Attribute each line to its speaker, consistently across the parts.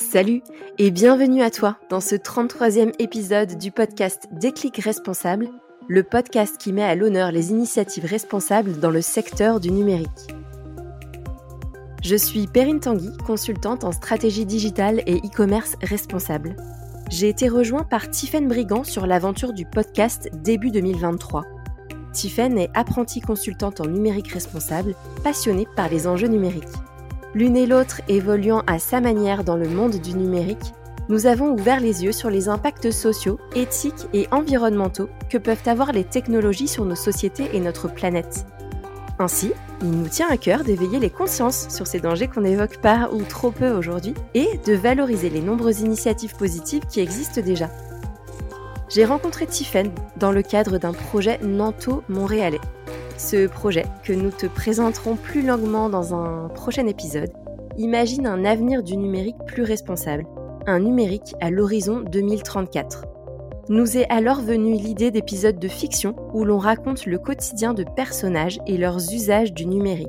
Speaker 1: Salut et bienvenue à toi dans ce 33e épisode du podcast Déclic Responsable, le podcast qui met à l'honneur les initiatives responsables dans le secteur du numérique. Je suis Perrine Tanguy, consultante en stratégie digitale et e-commerce responsable. J'ai été rejoint par Tiffaine Brigand sur l'aventure du podcast début 2023. Tiffaine est apprentie consultante en numérique responsable, passionnée par les enjeux numériques. L'une et l'autre évoluant à sa manière dans le monde du numérique, nous avons ouvert les yeux sur les impacts sociaux, éthiques et environnementaux que peuvent avoir les technologies sur nos sociétés et notre planète. Ainsi, il nous tient à cœur d'éveiller les consciences sur ces dangers qu'on n'évoque pas ou trop peu aujourd'hui et de valoriser les nombreuses initiatives positives qui existent déjà. J'ai rencontré Tiffen dans le cadre d'un projet Nanto-Montréalais ce projet, que nous te présenterons plus longuement dans un prochain épisode, imagine un avenir du numérique plus responsable, un numérique à l'horizon 2034. Nous est alors venue l'idée d'épisodes de fiction où l'on raconte le quotidien de personnages et leurs usages du numérique.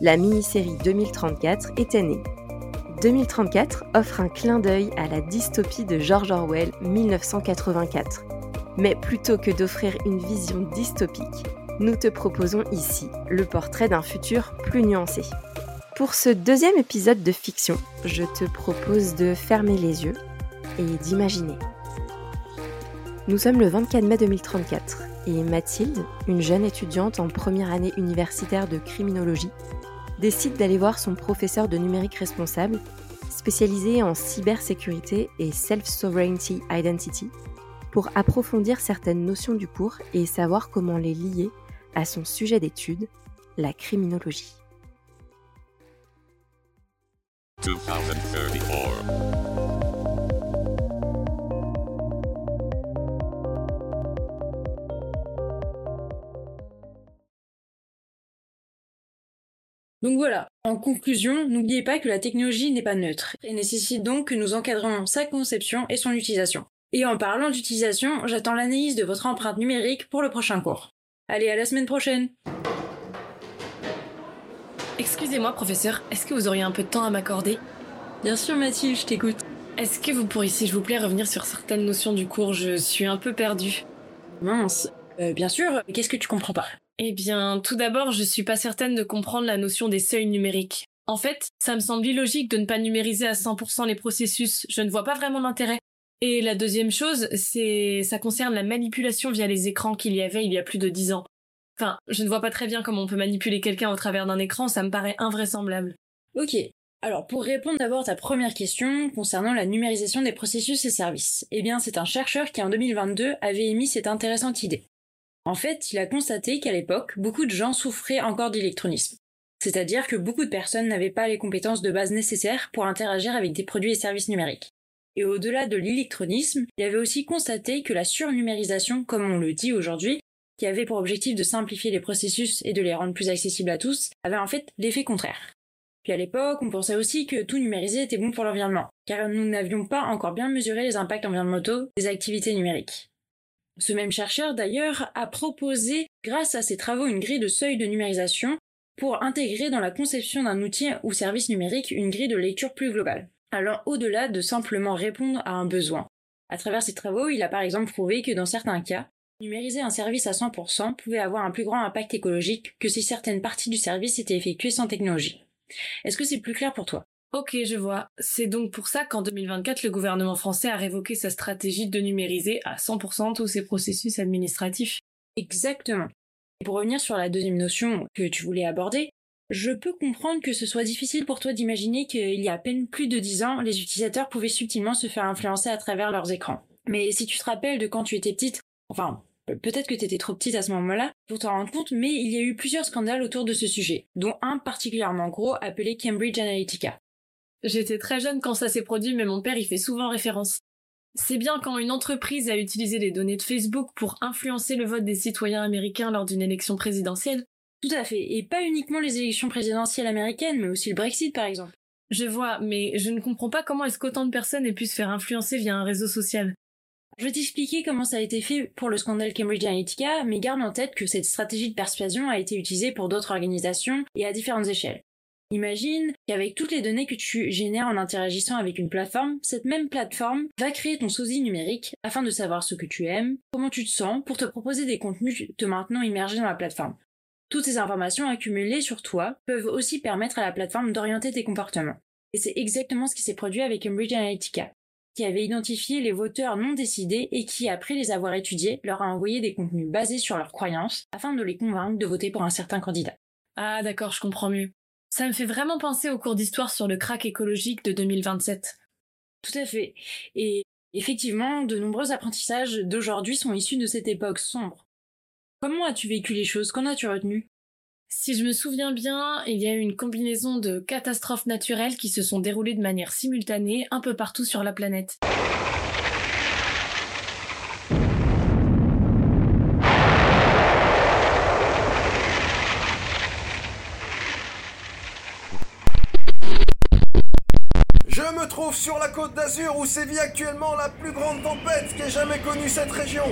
Speaker 1: La mini-série 2034 était née. 2034 offre un clin d'œil à la dystopie de George Orwell 1984. Mais plutôt que d'offrir une vision dystopique, nous te proposons ici le portrait d'un futur plus nuancé. Pour ce deuxième épisode de fiction, je te propose de fermer les yeux et d'imaginer. Nous sommes le 24 mai 2034 et Mathilde, une jeune étudiante en première année universitaire de criminologie, décide d'aller voir son professeur de numérique responsable, spécialisé en cybersécurité et self-sovereignty identity, pour approfondir certaines notions du cours et savoir comment les lier à son sujet d'étude, la criminologie.
Speaker 2: Donc voilà, en conclusion, n'oubliez pas que la technologie n'est pas neutre et nécessite donc que nous encadrions sa conception et son utilisation. Et en parlant d'utilisation, j'attends l'analyse de votre empreinte numérique pour le prochain cours. Allez, à la semaine prochaine
Speaker 3: Excusez-moi, professeur, est-ce que vous auriez un peu de temps à m'accorder?
Speaker 2: Bien sûr, Mathilde, je t'écoute.
Speaker 3: Est-ce que vous pourriez, s'il vous plaît, revenir sur certaines notions du cours? Je suis un peu perdue.
Speaker 2: Mince. Euh, bien sûr, qu'est-ce que tu comprends pas?
Speaker 3: Eh bien, tout d'abord, je suis pas certaine de comprendre la notion des seuils numériques. En fait, ça me semble illogique de ne pas numériser à 100% les processus. Je ne vois pas vraiment l'intérêt. Et la deuxième chose, c'est, ça concerne la manipulation via les écrans qu'il y avait il y a plus de dix ans. Enfin, je ne vois pas très bien comment on peut manipuler quelqu'un au travers d'un écran, ça me paraît invraisemblable.
Speaker 2: Ok. Alors, pour répondre d'abord à ta première question concernant la numérisation des processus et services, eh bien, c'est un chercheur qui en 2022 avait émis cette intéressante idée. En fait, il a constaté qu'à l'époque, beaucoup de gens souffraient encore d'électronisme. C'est-à-dire que beaucoup de personnes n'avaient pas les compétences de base nécessaires pour interagir avec des produits et services numériques. Et au-delà de l'électronisme, il avait aussi constaté que la surnumérisation, comme on le dit aujourd'hui, qui avait pour objectif de simplifier les processus et de les rendre plus accessibles à tous, avait en fait l'effet contraire. Puis à l'époque, on pensait aussi que tout numériser était bon pour l'environnement, car nous n'avions pas encore bien mesuré les impacts environnementaux des activités numériques. Ce même chercheur, d'ailleurs, a proposé, grâce à ses travaux, une grille de seuil de numérisation pour intégrer dans la conception d'un outil ou service numérique une grille de lecture plus globale alors au-delà de simplement répondre à un besoin. À travers ses travaux, il a par exemple prouvé que dans certains cas, numériser un service à 100% pouvait avoir un plus grand impact écologique que si certaines parties du service étaient effectuées sans technologie. Est-ce que c'est plus clair pour toi?
Speaker 3: Ok, je vois. C'est donc pour ça qu'en 2024, le gouvernement français a révoqué sa stratégie de numériser à 100% tous ses processus administratifs.
Speaker 2: Exactement. Et pour revenir sur la deuxième notion que tu voulais aborder, je peux comprendre que ce soit difficile pour toi d'imaginer qu'il y a à peine plus de 10 ans, les utilisateurs pouvaient subtilement se faire influencer à travers leurs écrans. Mais si tu te rappelles de quand tu étais petite, enfin, peut-être que tu étais trop petite à ce moment-là pour t'en rendre compte, mais il y a eu plusieurs scandales autour de ce sujet, dont un particulièrement gros appelé Cambridge Analytica.
Speaker 3: J'étais très jeune quand ça s'est produit, mais mon père y fait souvent référence. C'est bien quand une entreprise a utilisé les données de Facebook pour influencer le vote des citoyens américains lors d'une élection présidentielle
Speaker 2: tout à fait. Et pas uniquement les élections présidentielles américaines, mais aussi le Brexit, par exemple.
Speaker 3: Je vois, mais je ne comprends pas comment est-ce qu'autant de personnes aient pu se faire influencer via un réseau social.
Speaker 2: Je vais t'expliquer comment ça a été fait pour le scandale Cambridge Analytica, mais garde en tête que cette stratégie de persuasion a été utilisée pour d'autres organisations et à différentes échelles. Imagine qu'avec toutes les données que tu génères en interagissant avec une plateforme, cette même plateforme va créer ton sosie numérique afin de savoir ce que tu aimes, comment tu te sens, pour te proposer des contenus te maintenant immergé dans la plateforme. Toutes ces informations accumulées sur toi peuvent aussi permettre à la plateforme d'orienter tes comportements. Et c'est exactement ce qui s'est produit avec Cambridge Analytica, qui avait identifié les voteurs non décidés et qui, après les avoir étudiés, leur a envoyé des contenus basés sur leurs croyances afin de les convaincre de voter pour un certain candidat.
Speaker 3: Ah d'accord, je comprends mieux. Ça me fait vraiment penser au cours d'histoire sur le crack écologique de 2027.
Speaker 2: Tout à fait. Et effectivement, de nombreux apprentissages d'aujourd'hui sont issus de cette époque sombre. Comment as-tu vécu les choses? Qu'en as-tu retenu?
Speaker 3: Si je me souviens bien, il y a eu une combinaison de catastrophes naturelles qui se sont déroulées de manière simultanée un peu partout sur la planète.
Speaker 4: Je me trouve sur la côte d'Azur où sévit actuellement la plus grande tempête qu'ait jamais connue cette région.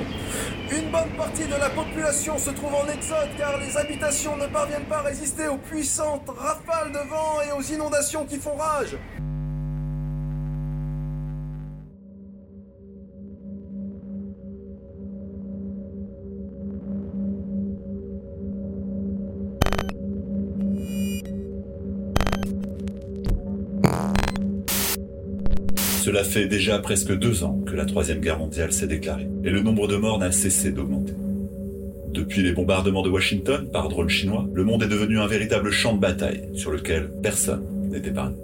Speaker 4: Une bonne partie de la population se trouve en exode car les habitations ne parviennent pas à résister aux puissantes rafales de vent et aux inondations qui font rage.
Speaker 5: Cela fait déjà presque deux ans que la Troisième Guerre mondiale s'est déclarée, et le nombre de morts n'a cessé d'augmenter. Depuis les bombardements de Washington par drones chinois, le monde est devenu un véritable champ de bataille sur lequel personne n'est épargné.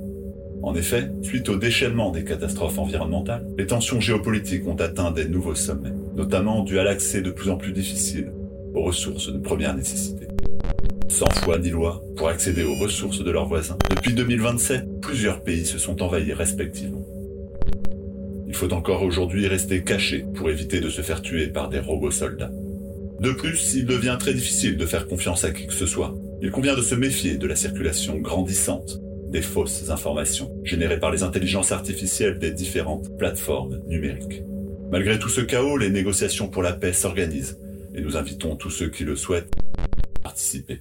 Speaker 5: En effet, suite au déchaînement des catastrophes environnementales, les tensions géopolitiques ont atteint des nouveaux sommets, notamment dû à l'accès de plus en plus difficile aux ressources de première nécessité. Sans foi ni loi pour accéder aux ressources de leurs voisins, depuis 2027, plusieurs pays se sont envahis respectivement. Il faut encore aujourd'hui rester caché pour éviter de se faire tuer par des robots soldats. De plus, il devient très difficile de faire confiance à qui que ce soit. Il convient de se méfier de la circulation grandissante des fausses informations générées par les intelligences artificielles des différentes plateformes numériques. Malgré tout ce chaos, les négociations pour la paix s'organisent et nous invitons tous ceux qui le souhaitent à participer.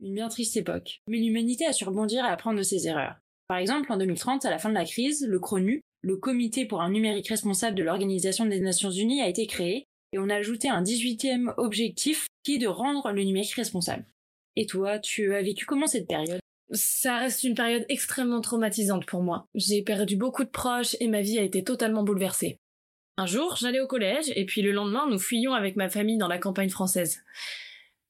Speaker 2: Une bien triste époque, mais l'humanité a su rebondir et apprendre de ses erreurs. Par exemple, en 2030, à la fin de la crise, le CRONU, le Comité pour un numérique responsable de l'Organisation des Nations Unies, a été créé et on a ajouté un 18e objectif qui est de rendre le numérique responsable. Et toi, tu as vécu comment cette période?
Speaker 3: Ça reste une période extrêmement traumatisante pour moi. J'ai perdu beaucoup de proches et ma vie a été totalement bouleversée. Un jour, j'allais au collège et puis le lendemain, nous fuyions avec ma famille dans la campagne française.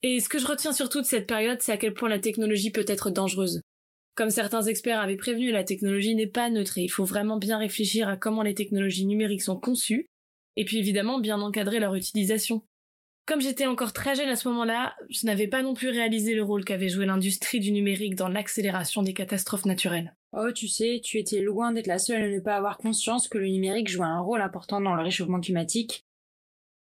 Speaker 3: Et ce que je retiens surtout de cette période, c'est à quel point la technologie peut être dangereuse. Comme certains experts avaient prévenu, la technologie n'est pas neutre il faut vraiment bien réfléchir à comment les technologies numériques sont conçues, et puis évidemment bien encadrer leur utilisation. Comme j'étais encore très jeune à ce moment-là, je n'avais pas non plus réalisé le rôle qu'avait joué l'industrie du numérique dans l'accélération des catastrophes naturelles.
Speaker 2: Oh, tu sais, tu étais loin d'être la seule à ne pas avoir conscience que le numérique jouait un rôle important dans le réchauffement climatique.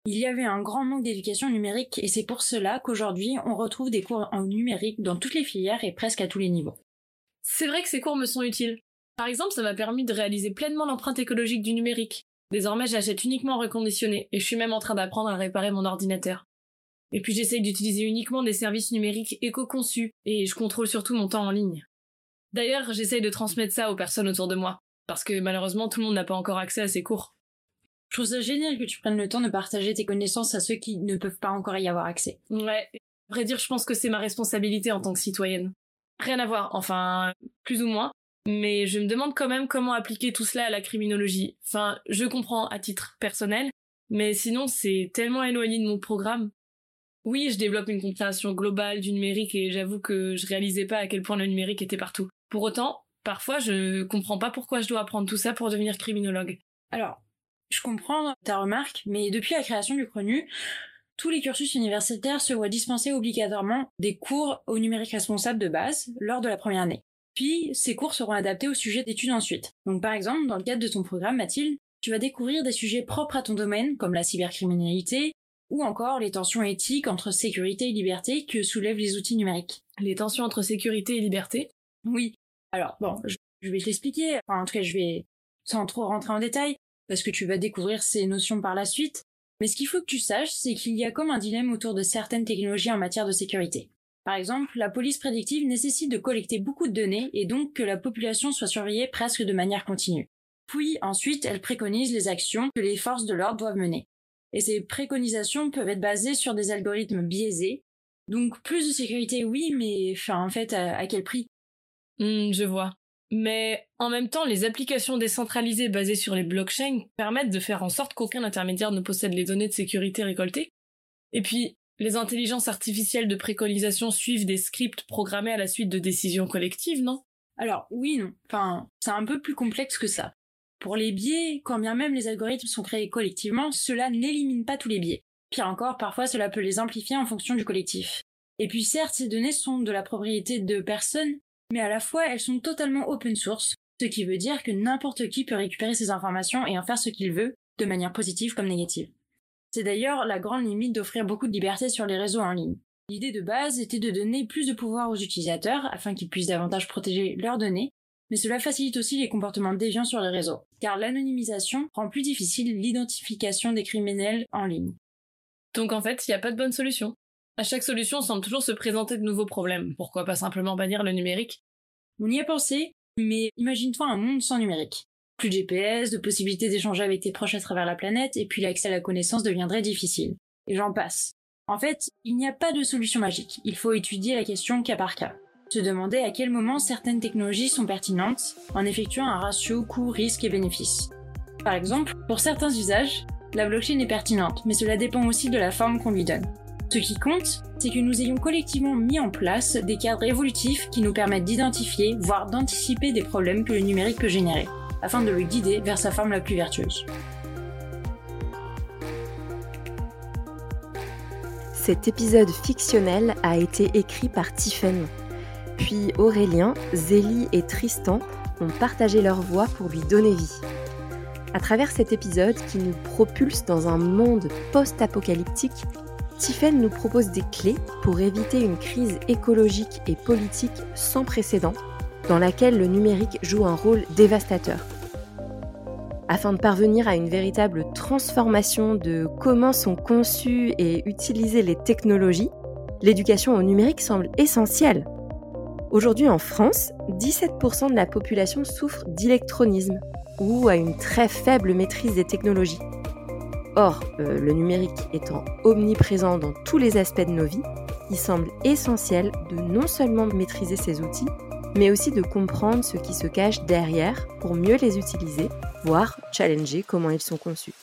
Speaker 2: Il y avait un grand manque d'éducation numérique et c'est pour cela qu'aujourd'hui on retrouve des cours en numérique dans toutes les filières et presque à tous les niveaux.
Speaker 3: C'est vrai que ces cours me sont utiles. Par exemple, ça m'a permis de réaliser pleinement l'empreinte écologique du numérique. Désormais, j'achète uniquement reconditionné et je suis même en train d'apprendre à réparer mon ordinateur. Et puis j'essaye d'utiliser uniquement des services numériques éco-conçus et je contrôle surtout mon temps en ligne. D'ailleurs, j'essaye de transmettre ça aux personnes autour de moi, parce que malheureusement tout le monde n'a pas encore accès à ces cours.
Speaker 2: Je trouve ça génial que tu prennes le temps de partager tes connaissances à ceux qui ne peuvent pas encore y avoir accès.
Speaker 3: Ouais. À vrai dire, je pense que c'est ma responsabilité en tant que citoyenne. Rien à voir, enfin, plus ou moins. Mais je me demande quand même comment appliquer tout cela à la criminologie. Enfin, je comprends à titre personnel, mais sinon c'est tellement éloigné de mon programme. Oui, je développe une compréhension globale du numérique et j'avoue que je réalisais pas à quel point le numérique était partout. Pour autant, parfois je comprends pas pourquoi je dois apprendre tout ça pour devenir criminologue.
Speaker 2: Alors, je comprends ta remarque, mais depuis la création du CRONU, tous les cursus universitaires se voient dispenser obligatoirement des cours au numérique responsable de base lors de la première année. Puis, ces cours seront adaptés aux sujets d'études ensuite. Donc par exemple, dans le cadre de ton programme, Mathilde, tu vas découvrir des sujets propres à ton domaine, comme la cybercriminalité, ou encore les tensions éthiques entre sécurité et liberté que soulèvent les outils numériques.
Speaker 3: Les tensions entre sécurité et liberté?
Speaker 2: Oui. Alors, bon, je, vais t'expliquer, enfin, en tout cas, je vais, sans trop rentrer en détail, parce que tu vas découvrir ces notions par la suite, mais ce qu'il faut que tu saches, c'est qu'il y a comme un dilemme autour de certaines technologies en matière de sécurité. Par exemple, la police prédictive nécessite de collecter beaucoup de données et donc que la population soit surveillée presque de manière continue. Puis ensuite, elle préconise les actions que les forces de l'ordre doivent mener. Et ces préconisations peuvent être basées sur des algorithmes biaisés. Donc plus de sécurité, oui, mais enfin, en fait, à, quel prix?
Speaker 3: Hmm, Je vois. Mais en même temps, les applications décentralisées basées sur les blockchains permettent de faire en sorte qu'aucun intermédiaire ne possède les données de sécurité récoltées. Et puis, les intelligences artificielles de préconisation suivent des scripts programmés à la suite de décisions collectives, non?
Speaker 2: Alors oui, non. Enfin, c'est un peu plus complexe que ça. Pour les biais, quand bien même les algorithmes sont créés collectivement, cela n'élimine pas tous les biais. Pire encore, parfois cela peut les amplifier en fonction du collectif. Et puis certes, ces données sont de la propriété de personnes, mais à la fois elles sont totalement open source, ce qui veut dire que n'importe qui peut récupérer ces informations et en faire ce qu'il veut, de manière positive comme négative. C'est d'ailleurs la grande limite d'offrir beaucoup de liberté sur les réseaux en ligne. L'idée de base était de donner plus de pouvoir aux utilisateurs afin qu'ils puissent davantage protéger leurs données, mais cela facilite aussi les comportements déviants sur les réseaux, car l'anonymisation rend plus difficile l'identification des criminels en ligne.
Speaker 3: Donc en fait, il n'y a pas de bonne solution. À chaque solution semble toujours se présenter de nouveaux problèmes. Pourquoi pas simplement bannir le numérique?
Speaker 2: On y a pensé, mais imagine-toi un monde sans numérique. Plus de GPS, de possibilités d'échanger avec tes proches à travers la planète, et puis l'accès à la connaissance deviendrait difficile. Et j'en passe. En fait, il n'y a pas de solution magique. Il faut étudier la question cas par cas se demander à quel moment certaines technologies sont pertinentes en effectuant un ratio coût, risque et bénéfice. Par exemple, pour certains usages, la blockchain est pertinente, mais cela dépend aussi de la forme qu'on lui donne. Ce qui compte, c'est que nous ayons collectivement mis en place des cadres évolutifs qui nous permettent d'identifier, voire d'anticiper des problèmes que le numérique peut générer, afin de le guider vers sa forme la plus vertueuse.
Speaker 1: Cet épisode fictionnel a été écrit par Tiffen, puis Aurélien, Zélie et Tristan ont partagé leur voix pour lui donner vie. À travers cet épisode qui nous propulse dans un monde post-apocalyptique, Tiffen nous propose des clés pour éviter une crise écologique et politique sans précédent dans laquelle le numérique joue un rôle dévastateur. Afin de parvenir à une véritable transformation de comment sont conçues et utilisées les technologies, l'éducation au numérique semble essentielle Aujourd'hui en France, 17% de la population souffre d'électronisme ou a une très faible maîtrise des technologies. Or, euh, le numérique étant omniprésent dans tous les aspects de nos vies, il semble essentiel de non seulement maîtriser ces outils, mais aussi de comprendre ce qui se cache derrière pour mieux les utiliser, voire challenger comment ils sont conçus.